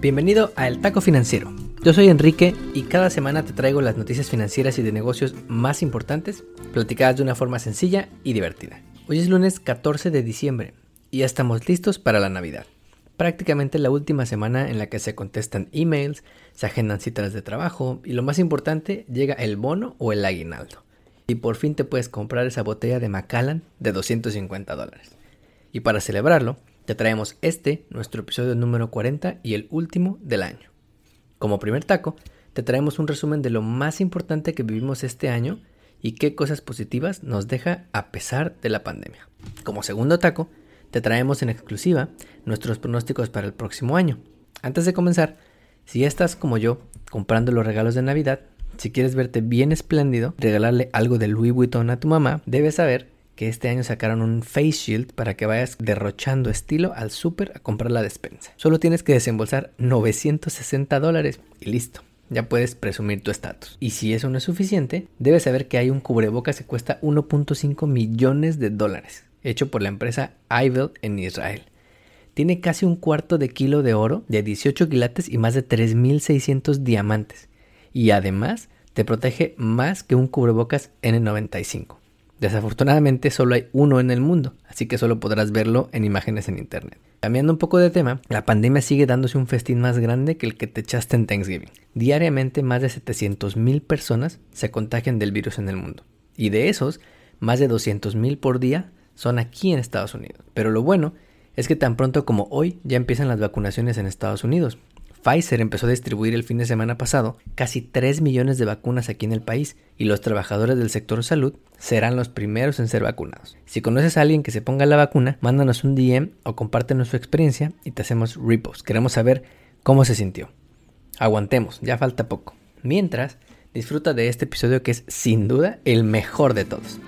Bienvenido a El Taco Financiero. Yo soy Enrique y cada semana te traigo las noticias financieras y de negocios más importantes, platicadas de una forma sencilla y divertida. Hoy es lunes 14 de diciembre y ya estamos listos para la Navidad. Prácticamente la última semana en la que se contestan emails, se agendan citas de trabajo y lo más importante, llega el bono o el aguinaldo. Y por fin te puedes comprar esa botella de Macallan de 250 dólares. Y para celebrarlo, te traemos este, nuestro episodio número 40 y el último del año. Como primer taco, te traemos un resumen de lo más importante que vivimos este año y qué cosas positivas nos deja a pesar de la pandemia. Como segundo taco, te traemos en exclusiva nuestros pronósticos para el próximo año. Antes de comenzar, si estás como yo comprando los regalos de Navidad, si quieres verte bien espléndido, regalarle algo de Louis Vuitton a tu mamá, debes saber que este año sacaron un face shield para que vayas derrochando estilo al súper a comprar la despensa. Solo tienes que desembolsar 960 dólares y listo. Ya puedes presumir tu estatus. Y si eso no es suficiente, debes saber que hay un cubrebocas que cuesta 1.5 millones de dólares, hecho por la empresa Ivel en Israel. Tiene casi un cuarto de kilo de oro, de 18 quilates y más de 3.600 diamantes. Y además te protege más que un cubrebocas N95. Desafortunadamente solo hay uno en el mundo, así que solo podrás verlo en imágenes en internet. Cambiando un poco de tema, la pandemia sigue dándose un festín más grande que el que te echaste en Thanksgiving. Diariamente más de 700.000 personas se contagian del virus en el mundo. Y de esos, más de 200.000 por día son aquí en Estados Unidos. Pero lo bueno es que tan pronto como hoy ya empiezan las vacunaciones en Estados Unidos. Pfizer empezó a distribuir el fin de semana pasado casi 3 millones de vacunas aquí en el país y los trabajadores del sector salud serán los primeros en ser vacunados. Si conoces a alguien que se ponga la vacuna, mándanos un DM o compártenos su experiencia y te hacemos repost. Queremos saber cómo se sintió. Aguantemos, ya falta poco. Mientras, disfruta de este episodio que es sin duda el mejor de todos.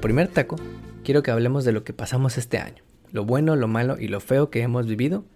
Primer taco, quiero que hablemos de lo que pasamos este año, lo bueno, lo malo y lo feo que hemos vivido,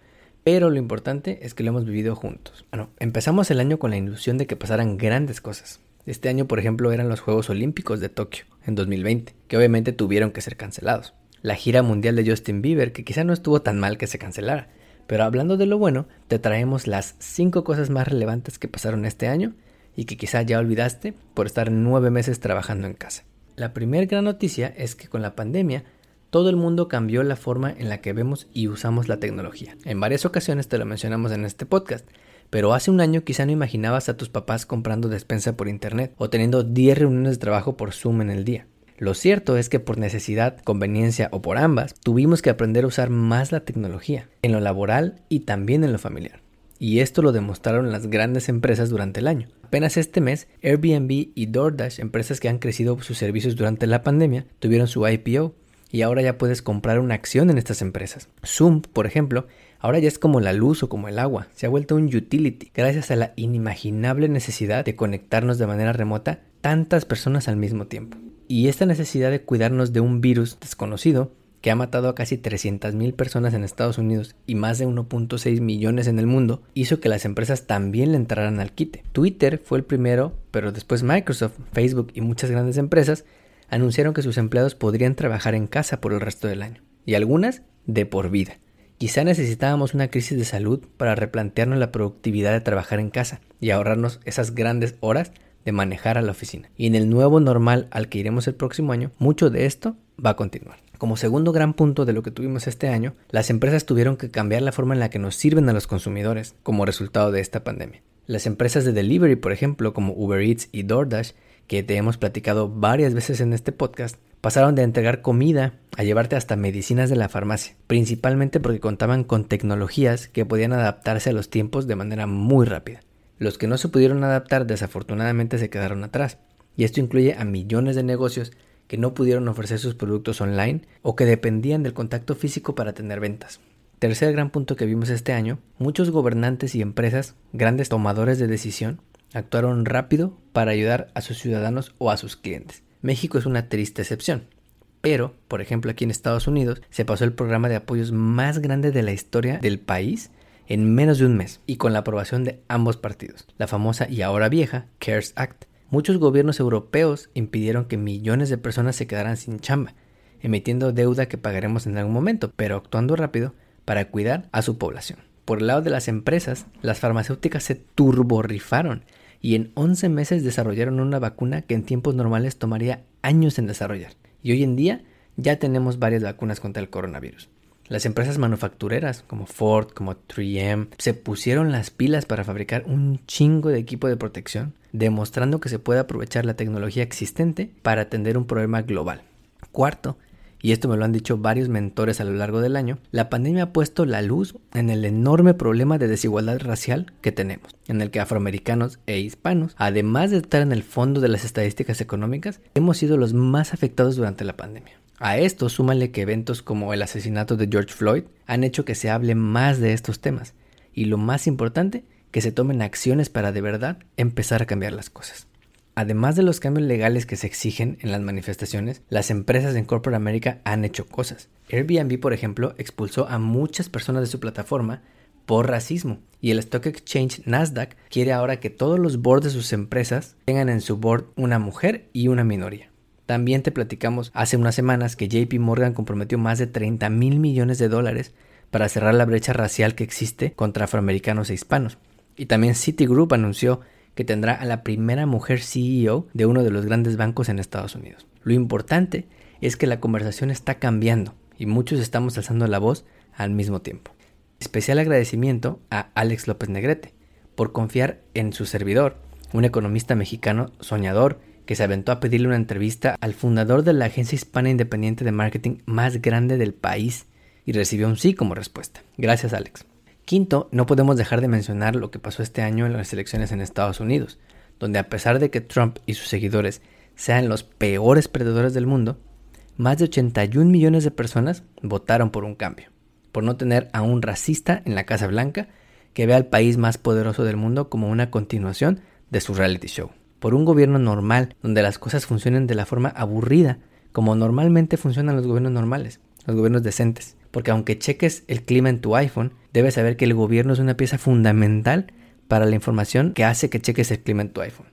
pero lo importante es que lo hemos vivido juntos. Bueno, empezamos el año con la ilusión de que pasaran grandes cosas. Este año, por ejemplo, eran los Juegos Olímpicos de Tokio, en 2020, que obviamente tuvieron que ser cancelados. La gira mundial de Justin Bieber, que quizá no estuvo tan mal que se cancelara. Pero hablando de lo bueno, te traemos las 5 cosas más relevantes que pasaron este año y que quizá ya olvidaste por estar nueve meses trabajando en casa. La primera gran noticia es que con la pandemia todo el mundo cambió la forma en la que vemos y usamos la tecnología. En varias ocasiones te lo mencionamos en este podcast, pero hace un año quizá no imaginabas a tus papás comprando despensa por internet o teniendo 10 reuniones de trabajo por Zoom en el día. Lo cierto es que por necesidad, conveniencia o por ambas, tuvimos que aprender a usar más la tecnología, en lo laboral y también en lo familiar y esto lo demostraron las grandes empresas durante el año. Apenas este mes, Airbnb y DoorDash, empresas que han crecido sus servicios durante la pandemia, tuvieron su IPO y ahora ya puedes comprar una acción en estas empresas. Zoom, por ejemplo, ahora ya es como la luz o como el agua, se ha vuelto un utility gracias a la inimaginable necesidad de conectarnos de manera remota tantas personas al mismo tiempo. Y esta necesidad de cuidarnos de un virus desconocido que ha matado a casi 300.000 personas en Estados Unidos y más de 1.6 millones en el mundo, hizo que las empresas también le entraran al quite. Twitter fue el primero, pero después Microsoft, Facebook y muchas grandes empresas anunciaron que sus empleados podrían trabajar en casa por el resto del año, y algunas de por vida. Quizá necesitábamos una crisis de salud para replantearnos la productividad de trabajar en casa y ahorrarnos esas grandes horas de manejar a la oficina. Y en el nuevo normal al que iremos el próximo año, mucho de esto va a continuar. Como segundo gran punto de lo que tuvimos este año, las empresas tuvieron que cambiar la forma en la que nos sirven a los consumidores como resultado de esta pandemia. Las empresas de delivery, por ejemplo, como Uber Eats y DoorDash, que te hemos platicado varias veces en este podcast, pasaron de entregar comida a llevarte hasta medicinas de la farmacia, principalmente porque contaban con tecnologías que podían adaptarse a los tiempos de manera muy rápida. Los que no se pudieron adaptar desafortunadamente se quedaron atrás, y esto incluye a millones de negocios que no pudieron ofrecer sus productos online o que dependían del contacto físico para tener ventas. Tercer gran punto que vimos este año, muchos gobernantes y empresas, grandes tomadores de decisión, actuaron rápido para ayudar a sus ciudadanos o a sus clientes. México es una triste excepción. Pero, por ejemplo, aquí en Estados Unidos se pasó el programa de apoyos más grande de la historia del país en menos de un mes y con la aprobación de ambos partidos, la famosa y ahora vieja CARES Act. Muchos gobiernos europeos impidieron que millones de personas se quedaran sin chamba, emitiendo deuda que pagaremos en algún momento, pero actuando rápido para cuidar a su población. Por el lado de las empresas, las farmacéuticas se turborrifaron y en 11 meses desarrollaron una vacuna que en tiempos normales tomaría años en desarrollar. Y hoy en día ya tenemos varias vacunas contra el coronavirus. Las empresas manufactureras como Ford, como 3M, se pusieron las pilas para fabricar un chingo de equipo de protección, demostrando que se puede aprovechar la tecnología existente para atender un problema global. Cuarto, y esto me lo han dicho varios mentores a lo largo del año, la pandemia ha puesto la luz en el enorme problema de desigualdad racial que tenemos, en el que afroamericanos e hispanos, además de estar en el fondo de las estadísticas económicas, hemos sido los más afectados durante la pandemia. A esto súmale que eventos como el asesinato de George Floyd han hecho que se hable más de estos temas, y lo más importante, que se tomen acciones para de verdad empezar a cambiar las cosas. Además de los cambios legales que se exigen en las manifestaciones, las empresas en Corporate America han hecho cosas. Airbnb, por ejemplo, expulsó a muchas personas de su plataforma por racismo. Y el Stock Exchange Nasdaq quiere ahora que todos los boards de sus empresas tengan en su board una mujer y una minoría. También te platicamos hace unas semanas que JP Morgan comprometió más de 30 mil millones de dólares para cerrar la brecha racial que existe contra afroamericanos e hispanos. Y también Citigroup anunció que tendrá a la primera mujer CEO de uno de los grandes bancos en Estados Unidos. Lo importante es que la conversación está cambiando y muchos estamos alzando la voz al mismo tiempo. Especial agradecimiento a Alex López Negrete por confiar en su servidor, un economista mexicano soñador que se aventó a pedirle una entrevista al fundador de la agencia hispana independiente de marketing más grande del país y recibió un sí como respuesta. Gracias Alex. Quinto, no podemos dejar de mencionar lo que pasó este año en las elecciones en Estados Unidos, donde a pesar de que Trump y sus seguidores sean los peores perdedores del mundo, más de 81 millones de personas votaron por un cambio, por no tener a un racista en la Casa Blanca que vea al país más poderoso del mundo como una continuación de su reality show, por un gobierno normal donde las cosas funcionen de la forma aburrida, como normalmente funcionan los gobiernos normales, los gobiernos decentes, porque aunque cheques el clima en tu iPhone, debes saber que el gobierno es una pieza fundamental para la información que hace que cheques el clima en tu iPhone.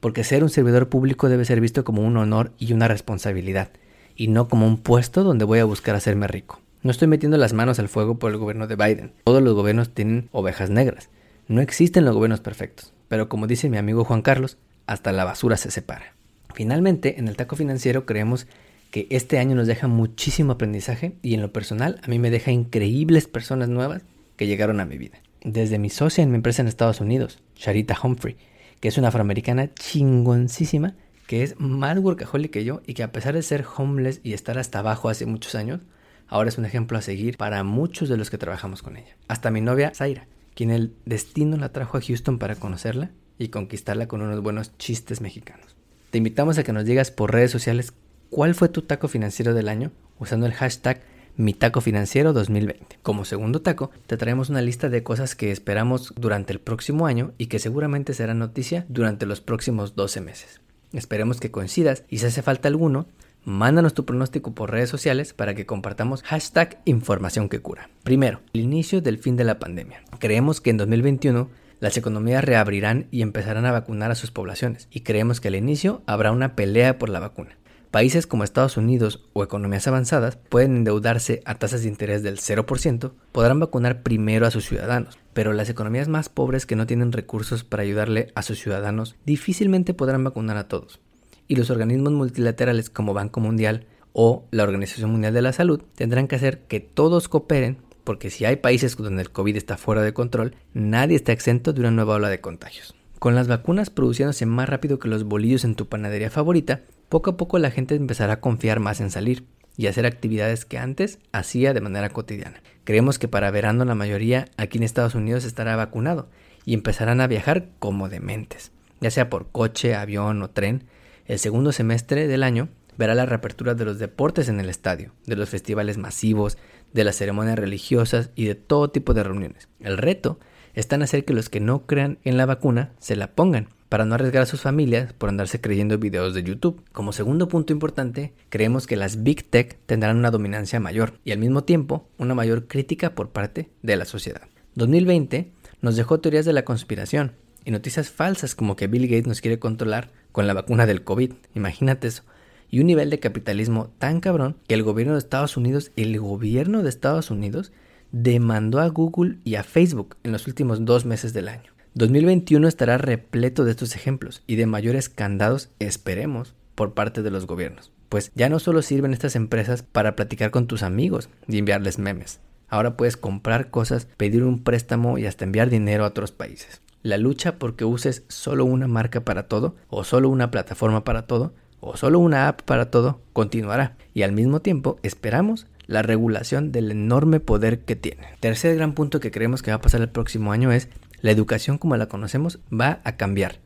Porque ser un servidor público debe ser visto como un honor y una responsabilidad, y no como un puesto donde voy a buscar hacerme rico. No estoy metiendo las manos al fuego por el gobierno de Biden. Todos los gobiernos tienen ovejas negras. No existen los gobiernos perfectos. Pero como dice mi amigo Juan Carlos, hasta la basura se separa. Finalmente, en el taco financiero creemos que este año nos deja muchísimo aprendizaje y en lo personal a mí me deja increíbles personas nuevas que llegaron a mi vida. Desde mi socia en mi empresa en Estados Unidos, Sharita Humphrey, que es una afroamericana chingoncísima, que es más workaholic que yo y que a pesar de ser homeless y estar hasta abajo hace muchos años, ahora es un ejemplo a seguir para muchos de los que trabajamos con ella. Hasta mi novia Zaira, quien el destino la trajo a Houston para conocerla y conquistarla con unos buenos chistes mexicanos. Te invitamos a que nos digas por redes sociales cuál fue tu taco financiero del año usando el hashtag mi taco financiero 2020. Como segundo taco, te traemos una lista de cosas que esperamos durante el próximo año y que seguramente será noticia durante los próximos 12 meses. Esperemos que coincidas y si hace falta alguno, mándanos tu pronóstico por redes sociales para que compartamos hashtag información que cura. Primero, el inicio del fin de la pandemia. Creemos que en 2021 las economías reabrirán y empezarán a vacunar a sus poblaciones y creemos que al inicio habrá una pelea por la vacuna. Países como Estados Unidos o economías avanzadas pueden endeudarse a tasas de interés del 0%, podrán vacunar primero a sus ciudadanos, pero las economías más pobres que no tienen recursos para ayudarle a sus ciudadanos difícilmente podrán vacunar a todos. Y los organismos multilaterales como Banco Mundial o la Organización Mundial de la Salud tendrán que hacer que todos cooperen porque si hay países donde el COVID está fuera de control, nadie está exento de una nueva ola de contagios. Con las vacunas produciéndose más rápido que los bolillos en tu panadería favorita, poco a poco la gente empezará a confiar más en salir y hacer actividades que antes hacía de manera cotidiana. Creemos que para verano la mayoría aquí en Estados Unidos estará vacunado y empezarán a viajar como dementes, ya sea por coche, avión o tren. El segundo semestre del año verá la reapertura de los deportes en el estadio, de los festivales masivos, de las ceremonias religiosas y de todo tipo de reuniones. El reto está en hacer que los que no crean en la vacuna se la pongan para no arriesgar a sus familias por andarse creyendo videos de YouTube. Como segundo punto importante, creemos que las Big Tech tendrán una dominancia mayor y al mismo tiempo una mayor crítica por parte de la sociedad. 2020 nos dejó teorías de la conspiración y noticias falsas como que Bill Gates nos quiere controlar con la vacuna del COVID. Imagínate eso. Y un nivel de capitalismo tan cabrón que el gobierno de Estados Unidos, el gobierno de Estados Unidos, demandó a Google y a Facebook en los últimos dos meses del año. 2021 estará repleto de estos ejemplos y de mayores candados, esperemos, por parte de los gobiernos. Pues ya no solo sirven estas empresas para platicar con tus amigos y enviarles memes. Ahora puedes comprar cosas, pedir un préstamo y hasta enviar dinero a otros países. La lucha porque uses solo una marca para todo, o solo una plataforma para todo, o solo una app para todo, continuará. Y al mismo tiempo esperamos la regulación del enorme poder que tiene. Tercer gran punto que creemos que va a pasar el próximo año es la educación como la conocemos va a cambiar.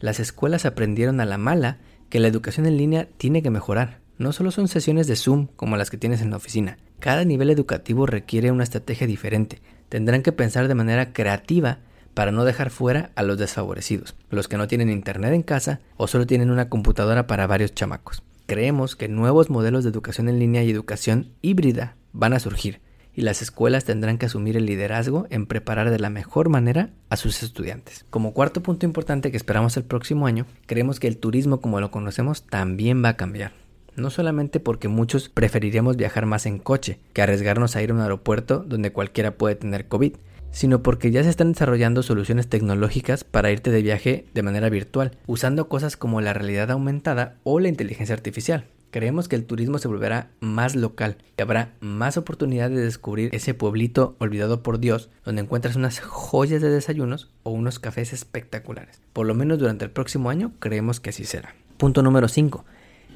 Las escuelas aprendieron a la mala que la educación en línea tiene que mejorar. No solo son sesiones de Zoom como las que tienes en la oficina. Cada nivel educativo requiere una estrategia diferente. Tendrán que pensar de manera creativa para no dejar fuera a los desfavorecidos, los que no tienen internet en casa o solo tienen una computadora para varios chamacos. Creemos que nuevos modelos de educación en línea y educación híbrida van a surgir y las escuelas tendrán que asumir el liderazgo en preparar de la mejor manera a sus estudiantes. Como cuarto punto importante que esperamos el próximo año, creemos que el turismo como lo conocemos también va a cambiar. No solamente porque muchos preferiríamos viajar más en coche que arriesgarnos a ir a un aeropuerto donde cualquiera puede tener COVID, sino porque ya se están desarrollando soluciones tecnológicas para irte de viaje de manera virtual, usando cosas como la realidad aumentada o la inteligencia artificial. Creemos que el turismo se volverá más local y habrá más oportunidad de descubrir ese pueblito olvidado por Dios donde encuentras unas joyas de desayunos o unos cafés espectaculares. Por lo menos durante el próximo año creemos que así será. Punto número 5.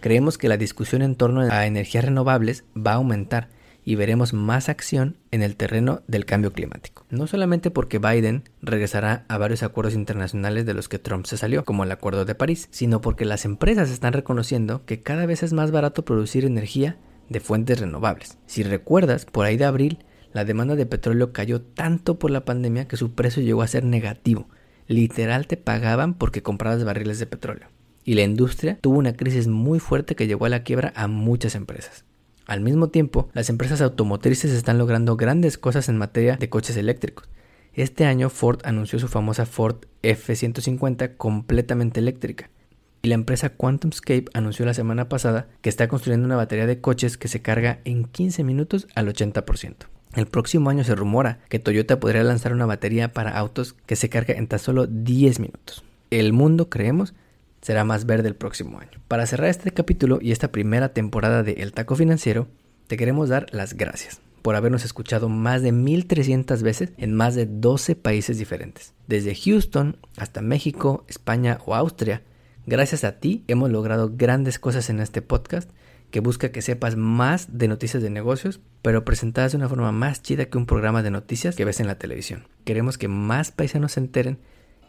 Creemos que la discusión en torno a energías renovables va a aumentar y veremos más acción en el terreno del cambio climático. No solamente porque Biden regresará a varios acuerdos internacionales de los que Trump se salió, como el Acuerdo de París, sino porque las empresas están reconociendo que cada vez es más barato producir energía de fuentes renovables. Si recuerdas, por ahí de abril, la demanda de petróleo cayó tanto por la pandemia que su precio llegó a ser negativo. Literal te pagaban porque comprabas barriles de petróleo. Y la industria tuvo una crisis muy fuerte que llevó a la quiebra a muchas empresas. Al mismo tiempo, las empresas automotrices están logrando grandes cosas en materia de coches eléctricos. Este año Ford anunció su famosa Ford F-150 completamente eléctrica. Y la empresa QuantumScape anunció la semana pasada que está construyendo una batería de coches que se carga en 15 minutos al 80%. El próximo año se rumora que Toyota podría lanzar una batería para autos que se carga en tan solo 10 minutos. El mundo, creemos, será más verde el próximo año. Para cerrar este capítulo y esta primera temporada de El Taco Financiero, te queremos dar las gracias por habernos escuchado más de 1300 veces en más de 12 países diferentes. Desde Houston hasta México, España o Austria, gracias a ti hemos logrado grandes cosas en este podcast que busca que sepas más de noticias de negocios, pero presentadas de una forma más chida que un programa de noticias que ves en la televisión. Queremos que más paisanos se enteren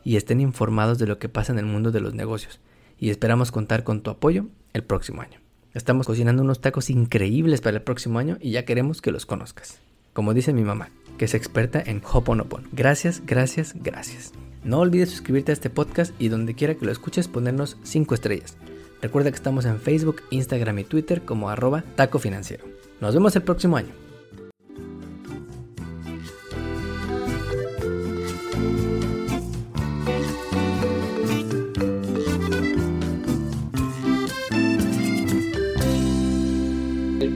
y estén informados de lo que pasa en el mundo de los negocios. Y esperamos contar con tu apoyo el próximo año. Estamos cocinando unos tacos increíbles para el próximo año y ya queremos que los conozcas. Como dice mi mamá, que es experta en Hoponopon. Gracias, gracias, gracias. No olvides suscribirte a este podcast y donde quiera que lo escuches ponernos 5 estrellas. Recuerda que estamos en Facebook, Instagram y Twitter como arroba taco financiero. Nos vemos el próximo año.